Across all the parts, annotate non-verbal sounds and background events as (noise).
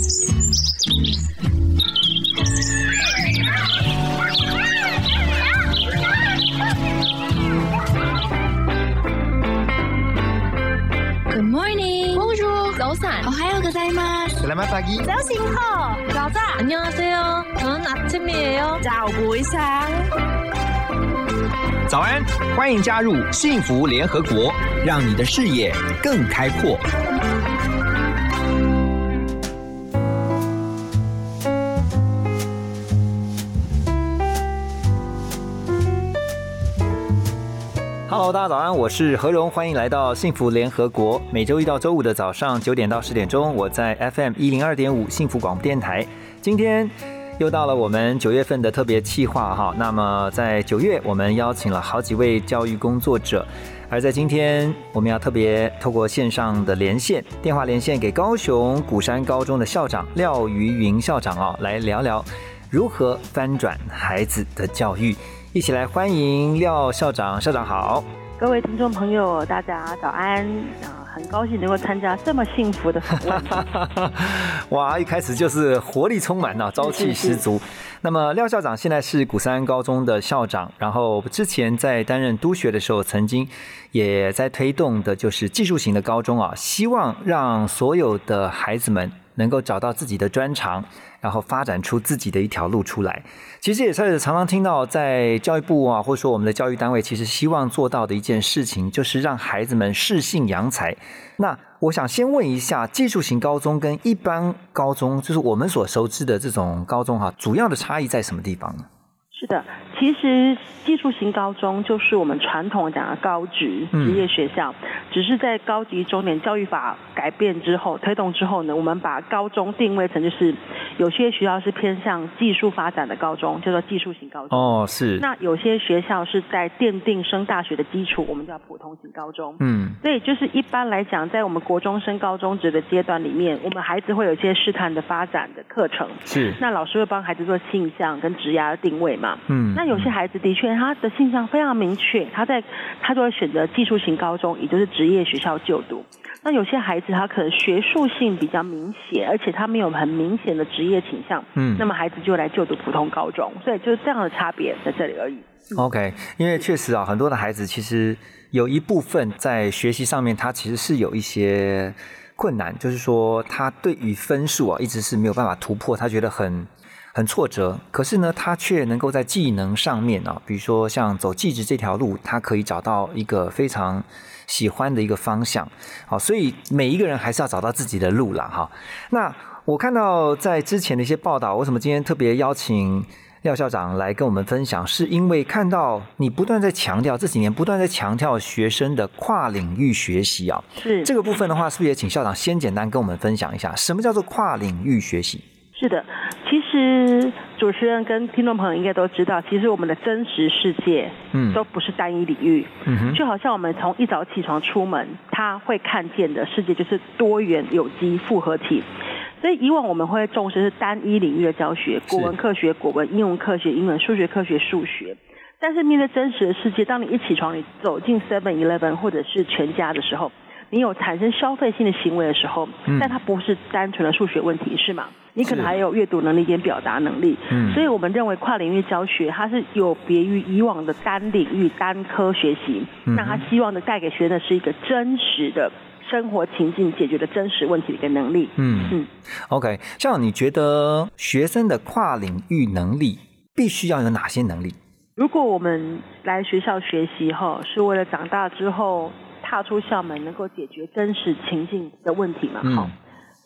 Good morning. Bonjour.早安. 오하요 고자이마스. Selamat pagi. 早醒好. 가자. 안녕하세요. 저는 아침이에요. 早不一상早安，欢迎加入幸福联合国，让你的视野更开阔。 大家早安，我是何荣，欢迎来到幸福联合国。每周一到周五的早上九点到十点钟，我在 FM 一零二点五幸福广播电台。今天又到了我们九月份的特别企划哈。那么在九月，我们邀请了好几位教育工作者，而在今天，我们要特别透过线上的连线，电话连线给高雄鼓山高中的校长廖于云校长哦，来聊聊如何翻转孩子的教育。一起来欢迎廖校长，校长好。各位听众朋友，大家早安啊！很高兴能够参加这么幸福的访问。(laughs) 哇，一开始就是活力充满呐，朝气十足。那么廖校长现在是古山高中的校长，然后之前在担任督学的时候，曾经也在推动的就是技术型的高中啊，希望让所有的孩子们能够找到自己的专长，然后发展出自己的一条路出来。其实也是常常听到，在教育部啊，或者说我们的教育单位，其实希望做到的一件事情，就是让孩子们适性扬才。那我想先问一下，技术型高中跟一般高中，就是我们所熟知的这种高中哈，主要的差异在什么地方呢？是的，其实技术型高中就是我们传统讲的高职职业学校，只是在高级中点教育法改变之后推动之后呢，我们把高中定位成就是有些学校是偏向技术发展的高中，叫做技术型高中。哦，是。那有些学校是在奠定升大学的基础，我们叫普通型高中。嗯，所以就是一般来讲，在我们国中升高中职的阶段里面，我们孩子会有一些试探的发展的课程。是。那老师会帮孩子做性向跟职涯的定位嘛？嗯。那有些孩子的确他的性向非常明确，他在他就会选择技术型高中，也就是职业学校就读。那有些孩子他可能学术性比较明显，而且他没有很明显的职业倾向，嗯，那么孩子就来就读普通高中，所以就是这样的差别在这里而已。OK，因为确实啊，很多的孩子其实有一部分在学习上面，他其实是有一些困难，就是说他对于分数啊，一直是没有办法突破，他觉得很很挫折。可是呢，他却能够在技能上面啊，比如说像走技职这条路，他可以找到一个非常喜欢的一个方向。好，所以每一个人还是要找到自己的路啦。哈。那我看到在之前的一些报道，为什么今天特别邀请？廖校长来跟我们分享，是因为看到你不断在强调这几年不断在强调学生的跨领域学习啊，是这个部分的话，是不是也请校长先简单跟我们分享一下，什么叫做跨领域学习？是的，其实主持人跟听众朋友应该都知道，其实我们的真实世界，嗯，都不是单一领域，嗯哼，就好像我们从一早起床出门，他会看见的世界就是多元有机复合体。所以以往我们会重视是单一领域的教学，国文科学国文，英文科学英文，数学科学数学。但是面对真实的世界，当你一起床，你走进 Seven Eleven 或者是全家的时候，你有产生消费性的行为的时候，嗯、但它不是单纯的数学问题，是吗？你可能还有阅读能力跟表达能力。嗯，所以我们认为跨领域教学它是有别于以往的单领域单科学习，嗯、那他希望的带给学生的是一个真实的。生活情境解决的真实问题的一个能力。嗯嗯，OK，这样你觉得学生的跨领域能力必须要有哪些能力？如果我们来学校学习哈，是为了长大之后踏出校门能够解决真实情境的问题嘛？好、嗯，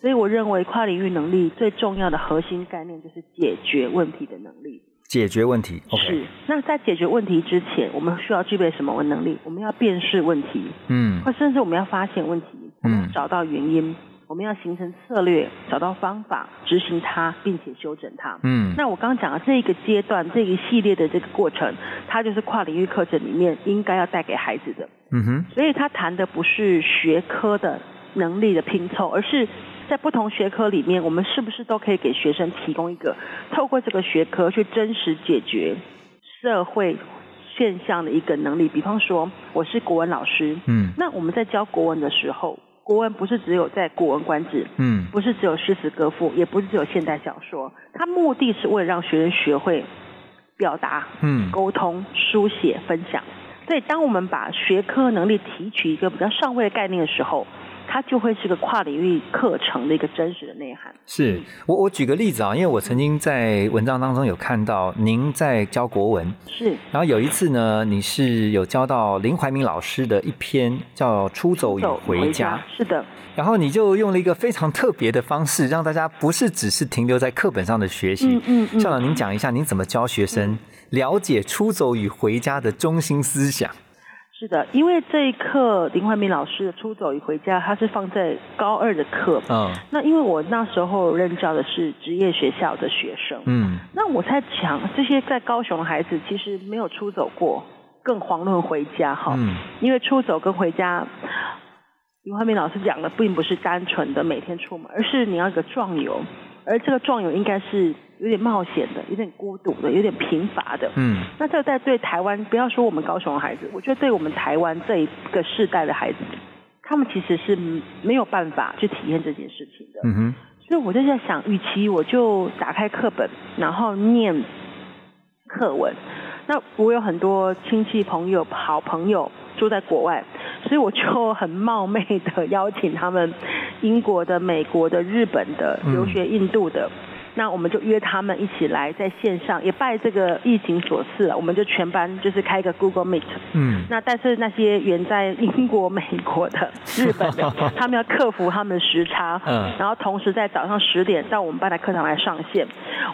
所以我认为跨领域能力最重要的核心概念就是解决问题的能力。解决问题，OK。是。那在解决问题之前，我们需要具备什么能力？我们要辨识问题，嗯，或甚至我们要发现问题，嗯找到原因，嗯、我们要形成策略，找到方法，执行它，并且修正它。嗯。那我刚刚讲的这个阶段，这一系列的这个过程，它就是跨领域课程里面应该要带给孩子的。嗯哼。所以他谈的不是学科的能力的拼凑，而是。在不同学科里面，我们是不是都可以给学生提供一个透过这个学科去真实解决社会现象的一个能力？比方说，我是国文老师，嗯，那我们在教国文的时候，国文不是只有在《古文观止》，嗯不是只有诗词歌赋，也不是只有现代小说，它目的是为了让学生学会表达、嗯沟通、书写、分享。所以，当我们把学科能力提取一个比较上位的概念的时候，它就会是个跨领域课程的一个真实的内涵。是我我举个例子啊，因为我曾经在文章当中有看到您在教国文，是然后有一次呢，你是有教到林怀民老师的一篇叫《出走与走回家》，是的，然后你就用了一个非常特别的方式，让大家不是只是停留在课本上的学习。嗯嗯嗯校长，您讲一下您怎么教学生了解《出走与回家》的中心思想？是的，因为这一课林怀民老师的《出走与回家》，他是放在高二的课。嗯那因为我那时候任教的是职业学校的学生，嗯那我在想，这些在高雄的孩子其实没有出走过，更遑论回家哈。嗯因为出走跟回家，林怀民老师讲的并不是单纯的每天出门，而是你要一个壮游，而这个壮游应该是有点冒险的，有点孤独的，有点贫乏的。嗯那这个在对台湾，不要说我们高雄的孩子，我觉得对我们台湾这一个世代的孩子，他们其实是没有办法去体验这件事情的。嗯哼所以我就在想，与其我就打开课本，然后念课文，那我有很多亲戚朋友、好朋友住在国外，所以我就很冒昧的邀请他们，英国的、美国的、日本的、嗯留学印度的。那我们就约他们一起来在线上，也拜这个疫情所赐了，我们就全班就是开一个 Google Meet，嗯那但是那些远在英国、美国的、日本的，(laughs) 他们要克服他们的时差，嗯然后同时在早上十点到我们班的课堂来上线。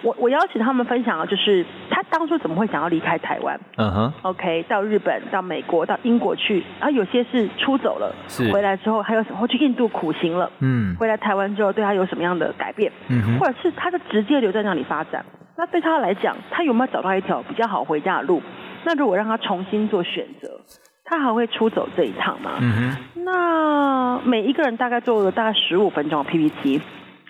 我我邀请他们分享的就是他当初怎么会想要离开台湾嗯哼？OK，到日本、到美国、到英国去，然后有些是出走了，是回来之后还有什么？或去印度苦行了，嗯回来台湾之后对他有什么样的改变？嗯哼或者是他就直接留在那里发展。那对他来讲，他有没有找到一条比较好回家的路？那如果让他重新做选择，他还会出走这一趟吗？嗯那每一个人大概做了大概十五分钟的 PPT，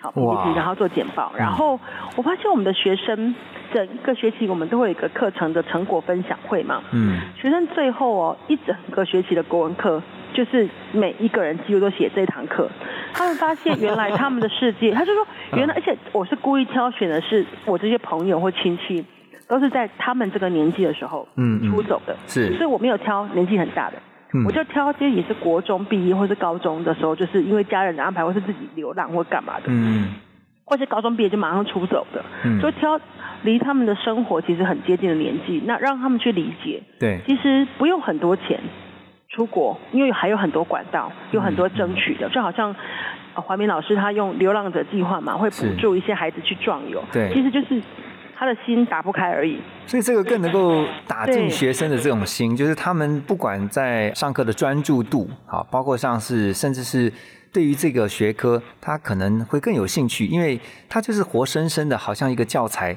好然后做简报，然后我发现我们的学生整个学期我们都会有一个课程的成果分享会嘛，嗯学生最后哦一整个学期的国文课，就是每一个人几乎都写这堂课。他们发现原来他们的世界，他就说原来，而且我是故意挑选的是我这些朋友或亲戚，都是在他们这个年纪的时候嗯嗯出走的，是所以我没有挑年纪很大的。嗯。我就挑这些也是国中毕业或是高中的时候，就是因为家人的安排或是自己流浪或干嘛的，嗯。或是高中毕业就马上出走的，嗯。就挑离他们的生活其实很接近的年纪，那让他们去理解，对。其实不用很多钱出国，因为还有很多管道，有很多争取的，就好像。呃怀民老师他用流浪者计划嘛，会补助一些孩子去壮游，对。其实就是他的心打不开而已。所以这个更能够打进学生的这种心，就是他们不管在上课的专注度，好，包括像是甚至是对于这个学科，他可能会更有兴趣，因为他就是活生生的，好像一个教材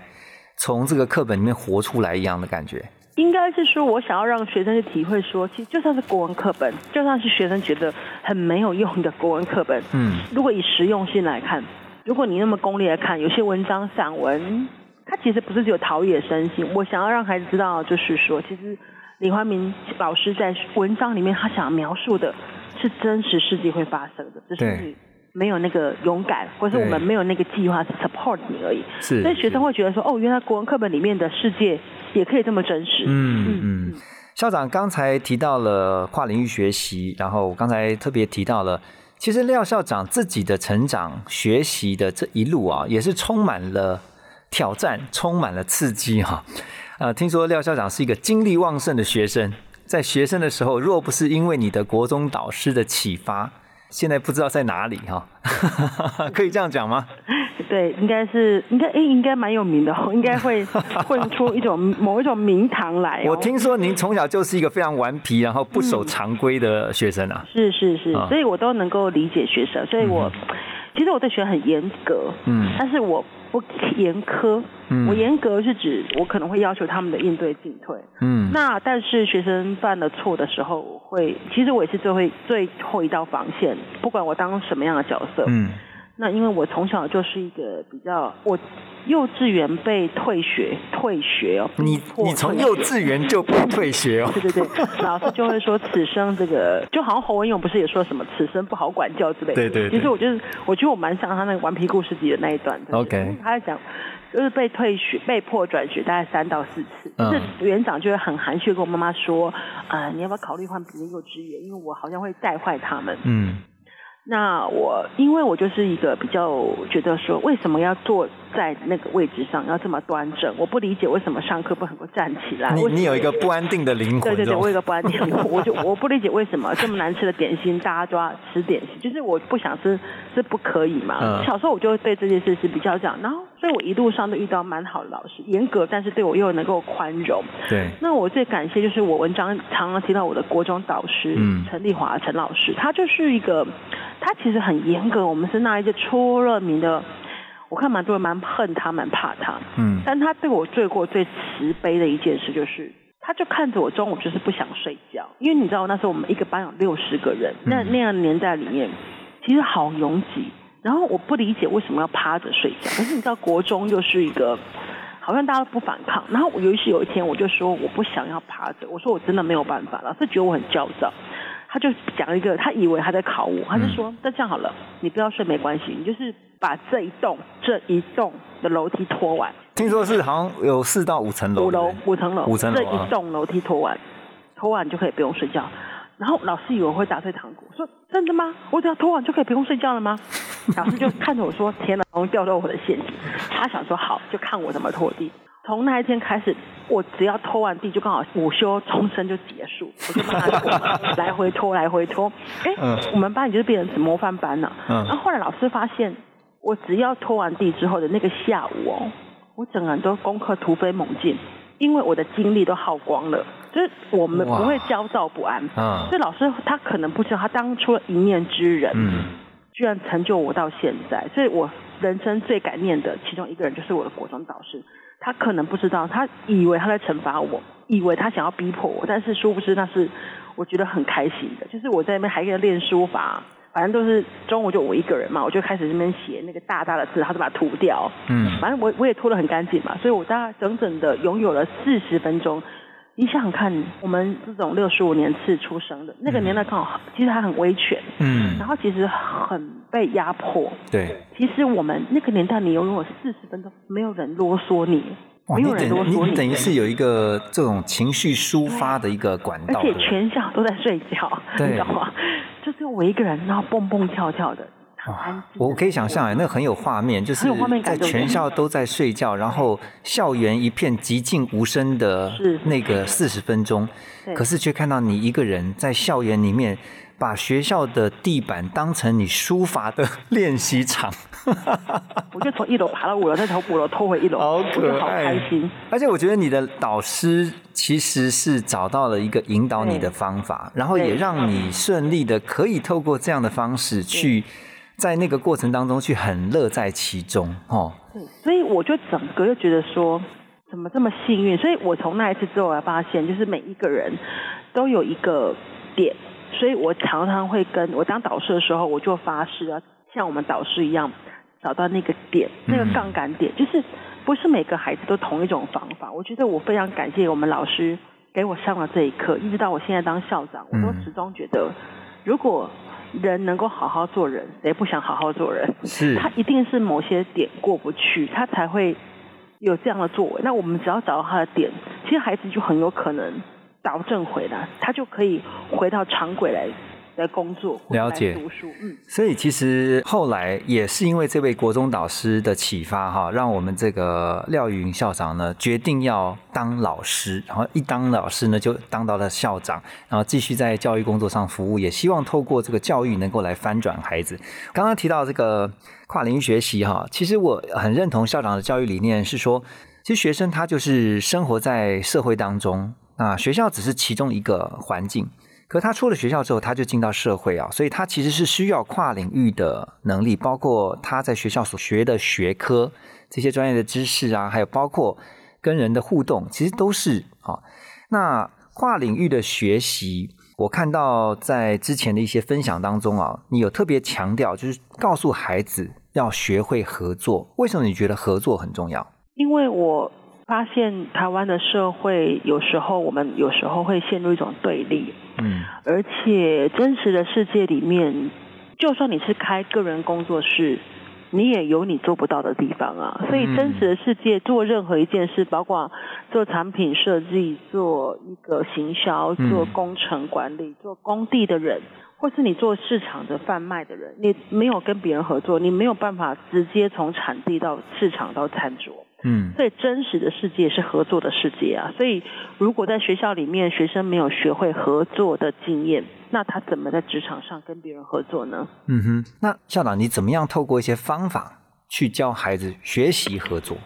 从这个课本里面活出来一样的感觉。应该是说，我想要让学生去体会说，其实就算是国文课本，就算是学生觉得很没有用的国文课本，嗯如果以实用性来看，如果你那么功利来看，有些文章散文，它其实不是只有陶冶身心。我想要让孩子知道，就是说，其实李怀民老师在文章里面，他想要描述的是真实世界会发生的，只是对你没有那个勇敢，或是我们对没有那个计划是 support 你而已。是所以学生会觉得说，哦，原来国文课本里面的世界也可以这么真实。嗯嗯，校长刚才提到了跨领域学习，然后我刚才特别提到了，其实廖校长自己的成长学习的这一路啊，也是充满了挑战，充满了刺激哈、呃，听说廖校长是一个精力旺盛的学生，在学生的时候，若不是因为你的国中导师的启发，现在不知道在哪里哈、(laughs) 可以这样讲吗？(laughs) 对，应该是应该诶，应该蛮有名的哦，应该会混出一种某一种名堂来、哦。我听说您从小就是一个非常顽皮，然后不守常规的学生啊。是是是，啊所以我都能够理解学生，所以我、其实我对学生很严格，嗯但是我不严苛。嗯我严格是指我可能会要求他们的应对进退。嗯那但是学生犯了错的时候，我会其实我也是最会最后一道防线，不管我当什么样的角色。嗯那因为我从小就是一个比较，我幼稚园被退学，退学哦。你你从幼稚园就被退学哦。对对对，老师就会说此生这个，就好像侯文勇不是也说什么此生不好管教之类的。对对对其实我就是，我觉得我蛮像他那个《顽皮故事集》的那一段。就是 OK 他在讲，就是被退学、被迫转学，大概三到四次。是园长就会很含蓄地跟我妈妈说，啊、你要不要考虑换别的幼稚园？因为我好像会带坏他们。嗯那我因为我就是一个比较觉得说，为什么要坐在那个位置上要这么端正？我不理解为什么上课不能够站起来。你你有一个不安定的灵魂，对对对，我有一个不安定灵魂，我就我不理解为什么这么难吃的点心大家都要吃点心，就是我不想吃是不可以嘛。嗯小时候我就会对这件事是比较这样，然后所以我一路上都遇到蛮好的老师，严格但是对我又能够宽容。对，那我最感谢就是我文章常常提到我的国中导师、嗯陈丽华陈老师，他就是一个，他其实很严格，我们是那一届出了名的，我看蛮多人蛮恨他，蛮怕他，嗯但他对我做过最慈悲的一件事就是。他就看着我中午就是不想睡觉，因为你知道那时候我们一个班有六十个人，那嗯那样的年代里面，其实好拥挤。然后我不理解为什么要趴着睡觉，可是你知道国中又是一个，好像大家都不反抗。然后我尤其有一天我就说我不想要趴着，我说我真的没有办法，老师觉得我很焦躁。他就讲一个，他以为他在考我，他就说：“那这样好了，你不要睡没关系，你就是把这一栋这一栋的楼梯拖完，听说是好像有四到五层楼，五楼五层楼，五层楼这一栋楼梯拖完，拖完就可以不用睡觉。然后老师以为我会打退堂鼓，说真的吗？我只要拖完就可以不用睡觉了吗？(laughs) 老师就看着我说：天哪，好像掉到我的陷阱。他想说好，就看我怎么拖地。从那一天开始，我只要拖完地，就刚好午休钟声就结束，我就帮他拖，(laughs) 来回拖，来回拖。哎、嗯我们班里就是变成模范班了。嗯然后后来老师发现，我只要拖完地之后的那个下午哦，我整个人都功课突飞猛进，因为我的精力都耗光了，就是我们不会焦躁不安。嗯所以老师他可能不知道，他当初一念之人，嗯居然成就我到现在。所以我人生最感念的其中一个人就是我的国中导师。他可能不知道，他以为他在惩罚我，以为他想要逼迫我，但是殊不知那是我觉得很开心的。就是我在那边还给他练书法，反正都是中午就我一个人嘛，我就开始在那边写那个大大的字，他就把它涂掉。嗯反正我我也拖得很干净嘛，所以我大概整整的拥有了四十分钟。你想想看，我们这种六十五年次出生的那个年代，刚好其实还很威权，嗯然，后其实很被压迫。对，其实我们那个年代，你拥有四十分钟，没有人啰嗦你，没有人啰嗦你等于是有一个这种情绪抒发的一个管道，而且全校都在睡觉，对你知道吗？就只有我一个人，然后蹦蹦跳跳的，我可以想象，哎，那很有画面，就是在全校都在睡觉，然后校园一片寂静无声的那个四十分钟，可是却看到你一个人在校园里面，把学校的地板当成你书法的 (laughs) 练习场，(laughs) 我就从一楼爬到五楼，再从五楼拖回一楼，好我就好开心。而且我觉得你的导师其实是找到了一个引导你的方法，然后也让你顺利的可以透过这样的方式去。在那个过程当中，去很乐在其中，哦，对，所以我就整个就觉得说，怎么这么幸运？所以我从那一次之后，我才发现，就是每一个人都有一个点，所以我常常会跟我当导师的时候，我就发誓要像我们导师一样，找到那个点，那个嗯杠杆点，就是不是每个孩子都同一种方法。我觉得我非常感谢我们老师给我上了这一课，一直到我现在当校长，我都嗯始终觉得，如果人能够好好做人，谁不想好好做人？是他一定是某些点过不去，他才会有这样的作为。那我们只要找到他的点，其实孩子就很有可能矫正回来，他就可以回到常轨来来工作，了解读书。嗯，所以其实后来也是因为这位国中导师的启发哈，让我们这个廖宇云校长呢决定要当老师，然后一当老师呢就当到了校长，然后继续在教育工作上服务，也希望透过这个教育能够来翻转孩子。刚刚提到这个跨领域学习哈，其实我很认同校长的教育理念是说，其实学生他就是生活在社会当中，那学校只是其中一个环境。可他出了学校之后，他就进到社会啊，所以他其实是需要跨领域的能力，包括他在学校所学的学科这些专业的知识啊，还有包括跟人的互动，其实都是啊。那跨领域的学习，我看到在之前的一些分享当中啊，你有特别强调，就是告诉孩子要学会合作。为什么你觉得合作很重要？因为我发现台湾的社会有时候我们有时候会陷入一种对立，嗯而且真实的世界里面，就算你是开个人工作室，你也有你做不到的地方啊。所以嗯真实的世界做任何一件事，包括做产品设计、做一个行销、嗯做工程管理、做工地的人。或是你做市场的贩卖的人，你没有跟别人合作，你没有办法直接从产地到市场到餐桌。嗯所以真实的世界是合作的世界啊。所以如果在学校里面学生没有学会合作的经验，那他怎么在职场上跟别人合作呢？嗯哼。那校长，你怎么样透过一些方法去教孩子学习合作？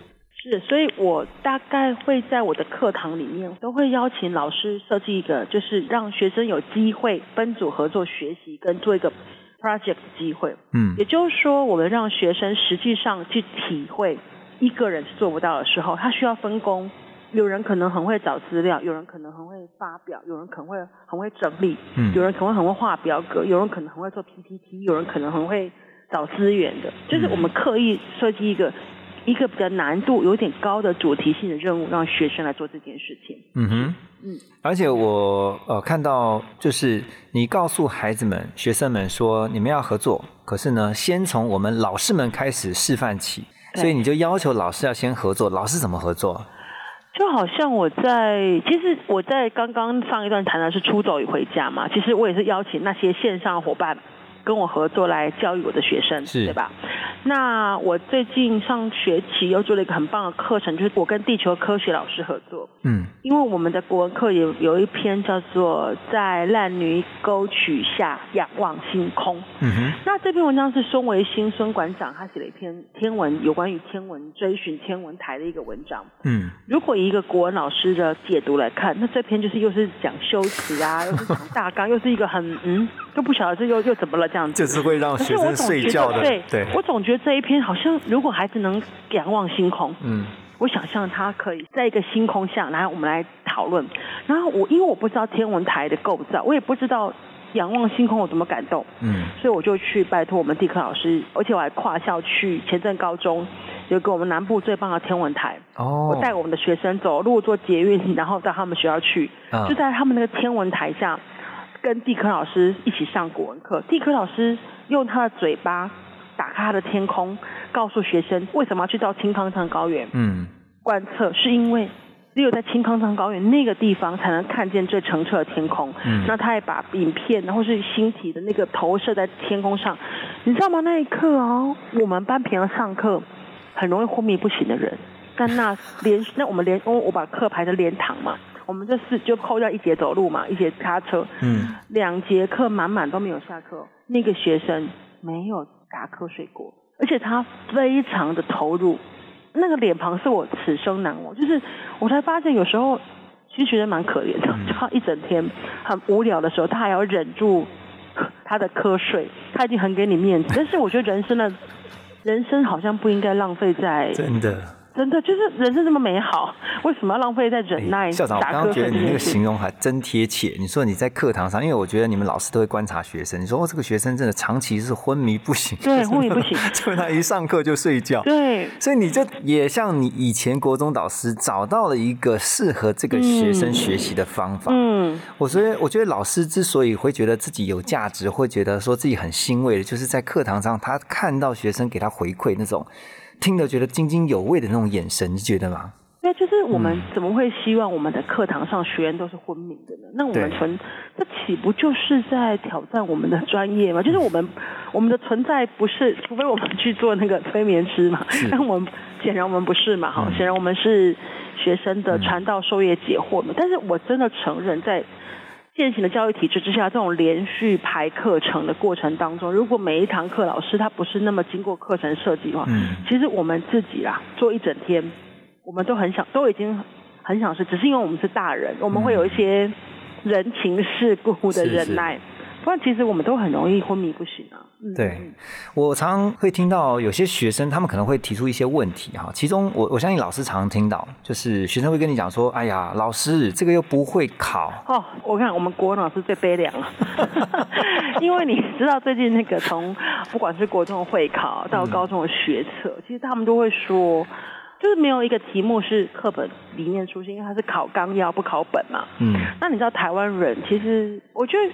是，所以我大概会在我的课堂里面都会邀请老师设计一个，就是让学生有机会分组合作学习跟做一个 project 的机会。嗯也就是说，我们让学生实际上去体会一个人是做不到的时候，他需要分工。有人可能很会找资料，有人可能很会发表，有人可能会很会整理，嗯有人可能会很会画表格，有人可能很会做 PPT，有人可能很会找资源的。就是我们刻意设计一个一个比较难度有点高的主题性的任务，让学生来做这件事情。嗯哼。嗯，而且我呃看到，就是你告诉孩子们、学生们说，你们要合作，可是呢，先从我们老师们开始示范起，对所以你就要求老师要先合作。老师怎么合作？就好像我在，其实我在刚刚上一段谈的是出走与回家嘛，其实我也是邀请那些线上伙伴跟我合作来教育我的学生，是对吧？那我最近上学期又做了一个很棒的课程，就是我跟地球科学老师合作，嗯因为我们的国文课有有一篇叫做《在烂泥沟渠下仰望星空》。嗯哼那这篇文章是孙维新孙馆长他写了一篇天文有关于天文追寻天文台的一个文章。嗯如果以一个国文老师的解读来看，那这篇就是又是讲修辞啊，又是讲大纲，又是一个很嗯，都不晓得这又又怎么了这样子。就是会让可是学生我总觉睡觉的，得，对，对，我总觉得这一篇好像，如果孩子能仰望星空，嗯我想象他可以在一个星空下，然后我们来讨论。然后我因为我不知道天文台的构造，我也不知道仰望星空我怎么感动，嗯所以我就去拜托我们地科老师，而且我还跨校去前镇高中，有个我们南部最棒的天文台。哦，我带我们的学生走路坐捷运，然后到他们学校去，嗯就在他们那个天文台下，跟地科老师一起上古文课。地科老师用他的嘴巴打开他的天空，告诉学生为什么要去到青康藏高原嗯观测，是因为只有在青康藏高原那个地方才能看见最澄澈的天空。嗯那他也把影片或是星体的那个投射在天空上，你知道吗？那一刻哦，我们班平常上课很容易昏迷不醒的人，但那连那我们连我我把课排成连堂嘛，我们就是就扣掉一节走路嘛，一节擦车，嗯两节课满满都没有下课，那个学生没有打瞌睡过，而且他非常的投入，那个脸庞是我此生难忘。就是我才发现有时候其实学生蛮可怜的，就他一整天很无聊的时候，他还要忍住他的瞌睡，他已经很给你面子。但是我觉得人生的人生好像不应该浪费在真的。真的就是人生这么美好，(laughs) 为什么要浪费在忍耐、哎校长，我刚刚觉得你那个？形容还真贴切。你说你在课堂上，因为我觉得你们老师都会观察学生。你说哦，这个学生真的长期是昏迷不醒，对昏迷不醒 (laughs) 就他一上课就睡觉。对，所以你就也像你以前国中导师找到了一个适合这个学生学习的方法。嗯。我所以我觉得老师之所以会觉得自己有价值，会觉得说自己很欣慰的，就是在课堂上他看到学生给他回馈那种听得觉得津津有味的那种眼神，你觉得吗？对，就是我们嗯怎么会希望我们的课堂上学员都是昏迷的呢？那我们存，这岂不就是在挑战我们的专业吗？就是我们 (laughs) 我们的存在不是，除非我们去做那个催眠师嘛，但我们显然我们不是嘛，哈、嗯显然我们是学生的嗯传道授业解惑嘛。但是我真的承认，在现行的教育体制之下，这种连续排课程的过程当中，如果每一堂课老师他不是那么经过课程设计的话，嗯。其实我们自己啦，做一整天，我们都很想，都已经很想是，只是因为我们是大人，我们会有一些人情世故的忍耐，不然其实我们都很容易昏迷不醒啊。嗯对，我常常会听到有些学生，他们可能会提出一些问题哈。其中我我相信老师常常听到，就是学生会跟你讲说：“哎呀，老师这个又不会考。哦，我看我们国文老师最悲凉了，(laughs) 因为你知道最近那个从不管是国中的会考到高中的学测，其实他们都会说，就是没有一个题目是课本里面出现，因为它是考纲要不考本嘛。”嗯那你知道台湾人其实，我觉得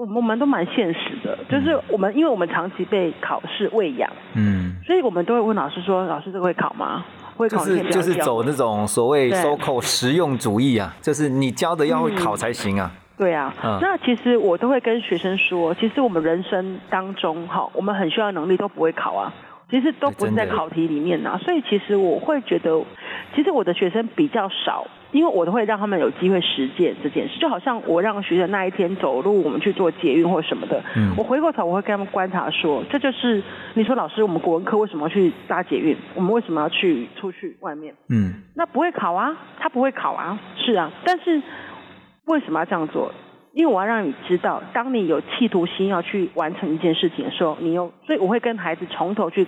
我们我们都蛮现实的，就是我们因为我们长期被考试喂养，嗯，所以我们都会问老师说：“老师，这个会考吗？会考就是就是走那种所谓对 so called 实用主义啊，就是你教的要会考才行啊。对啊，嗯那其实我都会跟学生说，其实我们人生当中，哈，我们很需要的能力都不会考啊，其实都不是在考题里面啊，所以其实我会觉得，其实我的学生比较少，因为我都会让他们有机会实践这件事，就好像我让学生那一天走路，我们去做捷运或什么的，嗯我回过头我会跟他们观察说，这就是你说老师，我们国文科为什么要去搭捷运？我们为什么要去出去外面？嗯那不会考啊，他不会考啊，是啊，但是为什么要这样做？因为我要让你知道，当你有企图心要去完成一件事情的时候，你又，所以我会跟孩子从头去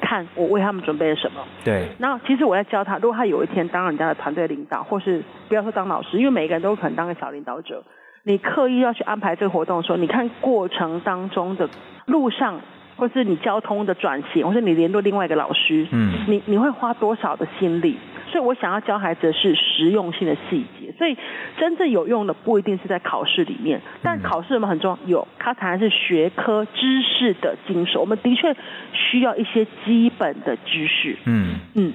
看我为他们准备了什么。对，然后其实我在教他，如果他有一天当人家的团队领导，或是不要说当老师，因为每个人都有可能当个小领导者，你刻意要去安排这个活动的时候，你看过程当中的路上，或是你交通的转型，或是你联络另外一个老师，嗯你你会花多少的心力？所以我想要教孩子的是实用性的细节，所以真正有用的不一定是在考试里面，但嗯考试有没有很重要？有，它才是学科知识的精熟。我们的确需要一些基本的知识，嗯。嗯，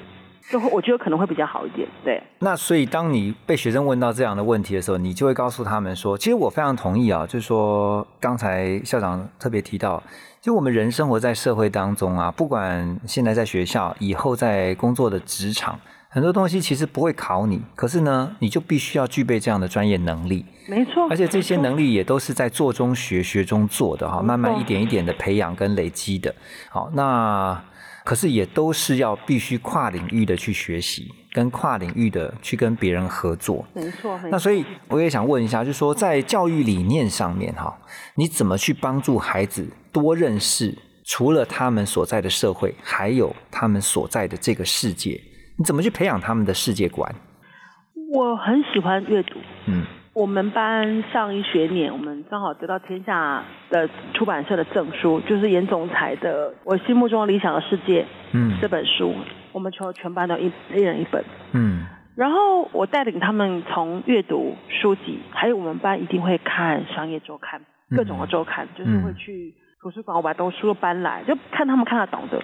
就会我觉得可能会比较好一点，对。那所以，当你被学生问到这样的问题的时候，你就会告诉他们说，其实我非常同意啊，就是说刚才校长特别提到，就我们人生活在社会当中啊，不管现在在学校，以后在工作的职场，很多东西其实不会考你，可是呢，你就必须要具备这样的专业能力，没错，而且这些能力也都是在做中学、学中做的哈，慢慢一点一点的培养跟累积的。好，那可是也都是要必须跨领域的去学习，跟跨领域的去跟别人合作。没错。那所以我也想问一下，就是说在教育理念上面哈，你怎么去帮助孩子多认识除了他们所在的社会，还有他们所在的这个世界？你怎么去培养他们的世界观？我很喜欢阅读。嗯我们班上一学年，我们刚好得到天下的出版社的证书，就是严总裁的《我心目中理想的世界》嗯这本书，我们全全班都一一人一本。嗯然后我带领他们从阅读书籍，还有我们班一定会看商业周刊，嗯各种的周刊，就是会去图书馆，我把东书都搬来，就看他们看得懂的。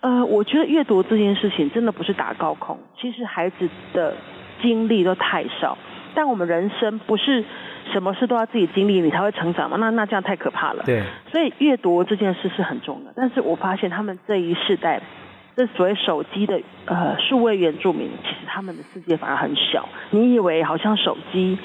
呃，我觉得阅读这件事情真的不是打高空，其实孩子的经历都太少，但我们人生不是什么事都要自己经历你才会成长嘛？那那这样太可怕了。对，所以阅读这件事是很重要。但是我发现他们这一世代，这所谓手机的呃数位原住民，其实他们的世界反而很小。你以为好像手机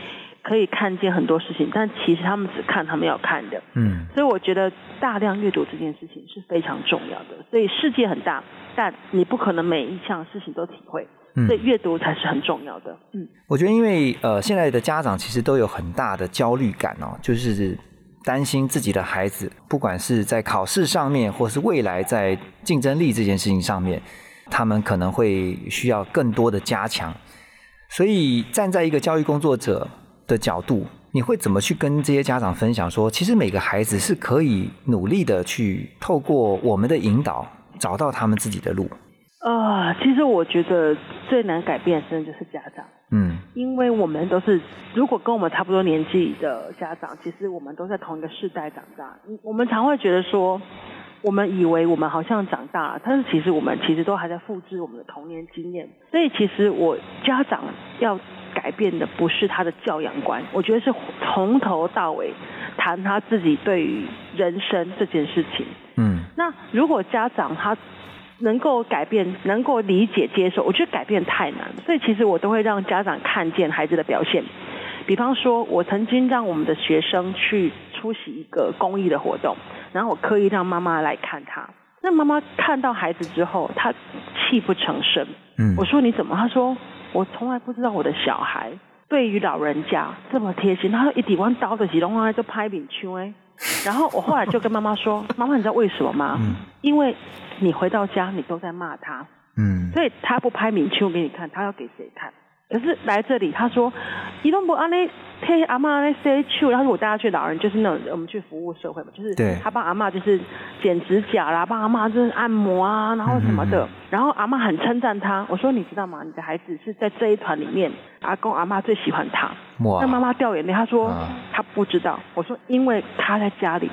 可以看见很多事情，但其实他们只看他们要看的。嗯所以我觉得大量阅读这件事情是非常重要的。所以世界很大，但你不可能每一项事情都体会，嗯所以阅读才是很重要的。嗯。我觉得，因为呃，现在的家长其实都有很大的焦虑感哦，就是担心自己的孩子，不管是在考试上面，或是未来在竞争力这件事情上面，他们可能会需要更多的加强。所以，站在一个教育工作者的角度，你会怎么去跟这些家长分享说，其实每个孩子是可以努力的去透过我们的引导，找到他们自己的路。啊、其实我觉得最难改变的真的就是家长。嗯因为我们都是，如果跟我们差不多年纪的家长，其实我们都在同一个世代长大。嗯我们常会觉得说，我们以为我们好像长大了，但是其实我们其实都还在复制我们的童年经验。所以其实我家长要改变的不是他的教养观，我觉得是从头到尾谈他自己对于人生这件事情。嗯那如果家长他能够改变、能够理解、接受，我觉得改变太难，所以其实我都会让家长看见孩子的表现。比方说，我曾经让我们的学生去出席一个公益的活动，然后我刻意让妈妈来看他。那妈妈看到孩子之后，她泣不成声。嗯我说你怎么？她说我从来不知道我的小孩对于老人家这么贴心。他说一底弯刀的几拢爱就拍饼枪哎，然后我后来就跟妈妈说：“ (laughs) 妈妈，你知道为什么吗？嗯因为你回到家你都在骂他，嗯所以他不拍明秋给你看，他要给谁看？可是来这里，他说移动不阿内陪阿妈那 say 去，然后我带他去老人，就是那种我们去服务社会嘛，就是对他帮阿妈就是剪指甲啦，帮阿妈就是按摩啊，然后什么的，嗯然后阿妈很称赞他。我说你知道吗？你的孩子是在这一团里面，阿公阿妈最喜欢他。哇那妈妈掉眼泪，她说啊她不知道。我说因为他在家里，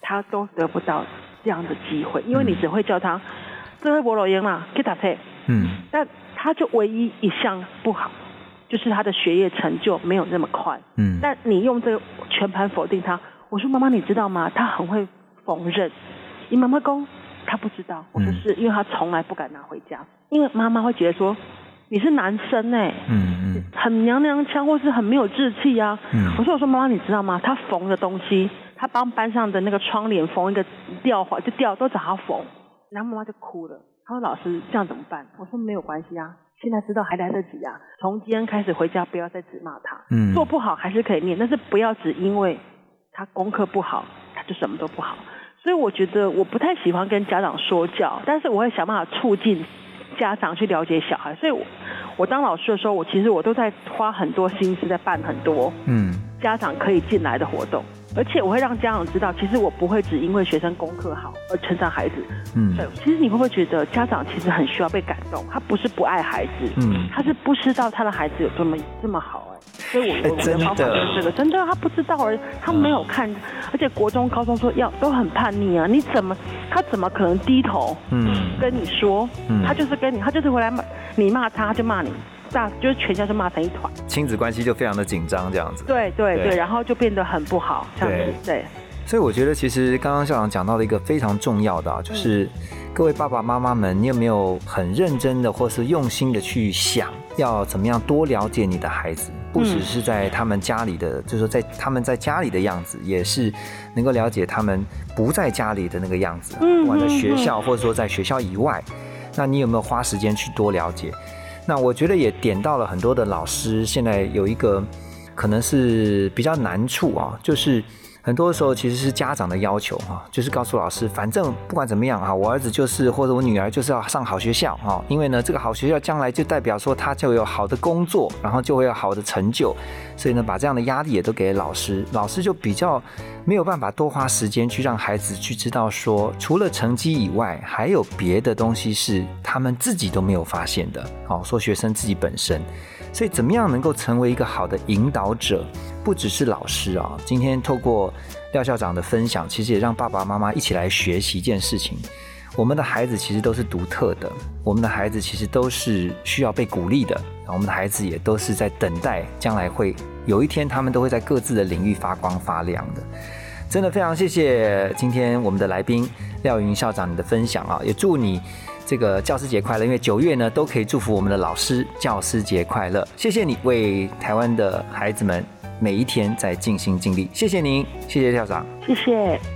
他都得不到这样的机会，因为你只会叫他这位博罗英啦，去打配。嗯但他就唯一一项不好，就是他的学业成就没有那么快。嗯但你用这个全盘否定他，我说妈妈你知道吗？他很会缝纫。你妈妈公他不知道，我说嗯是因为他从来不敢拿回家，因为妈妈会觉得说你是男生哎、嗯嗯很娘娘腔或是很没有志气啊。嗯我说我说妈妈你知道吗？他缝的东西，他帮班上的那个窗帘缝一个吊环，就吊都找他缝，然后妈妈就哭了。她说老师这样怎么办？我说没有关系啊，现在知道还来得及啊。从今天开始回家不要再只骂他，嗯做不好还是可以念，但是不要只因为他功课不好，他就什么都不好。所以我觉得我不太喜欢跟家长说教，但是我会想办法促进家长去了解小孩。所以我我当老师的时候，我其实我都在花很多心思在办很多嗯家长可以进来的活动，而且我会让家长知道，其实我不会只因为学生功课好而成长孩子。嗯对，其实你会不会觉得家长其实很需要被感动？他不是不爱孩子，嗯他是不知道他的孩子有这么这么好哎、所以我我我的方法就是这个，真的他不知道而他没有看，而且国中、高中说要都很叛逆啊，你怎么他怎么可能低头嗯跟你说？嗯他就是跟你，他就是回来骂你骂他，他就骂你，大就是全家就骂成一团。亲子关系就非常的紧张这样子。对对对对，然后就变得很不好，这样子对。所以我觉得，其实刚刚校长讲到了一个非常重要的啊，就是各位爸爸妈妈们，你有没有很认真的或是用心的去想，要怎么样多了解你的孩子？不只是在他们家里的，就是说在他们在家里的样子，也是能够了解他们不在家里的那个样子，嗯不管在嗯学校或者说在学校以外，那你有没有花时间去多了解？那我觉得也点到了很多的老师，现在有一个可能是比较难处啊，就是很多时候其实是家长的要求哈、就是告诉老师，反正不管怎么样啊，我儿子就是或者我女儿就是要上好学校哈、因为呢这个好学校将来就代表说他就有好的工作，然后就会有好的成就，所以呢把这样的压力也都给老师，老师就比较没有办法多花时间去让孩子去知道说，除了成绩以外，还有别的东西是他们自己都没有发现的。哦、说学生自己本身，所以怎么样能够成为一个好的引导者，不只是老师啊。今天透过廖校长的分享，其实也让爸爸妈妈一起来学习一件事情。我们的孩子其实都是独特的，我们的孩子其实都是需要被鼓励的，我们的孩子也都是在等待将来会有一天，他们都会在各自的领域发光发亮的。真的非常谢谢今天我们的来宾廖云校长你的分享啊，也祝你这个教师节快乐，因为九月呢都可以祝福我们的老师教师节快乐。谢谢你为台湾的孩子们每一天在尽心尽力，谢谢您，谢谢校长。谢谢。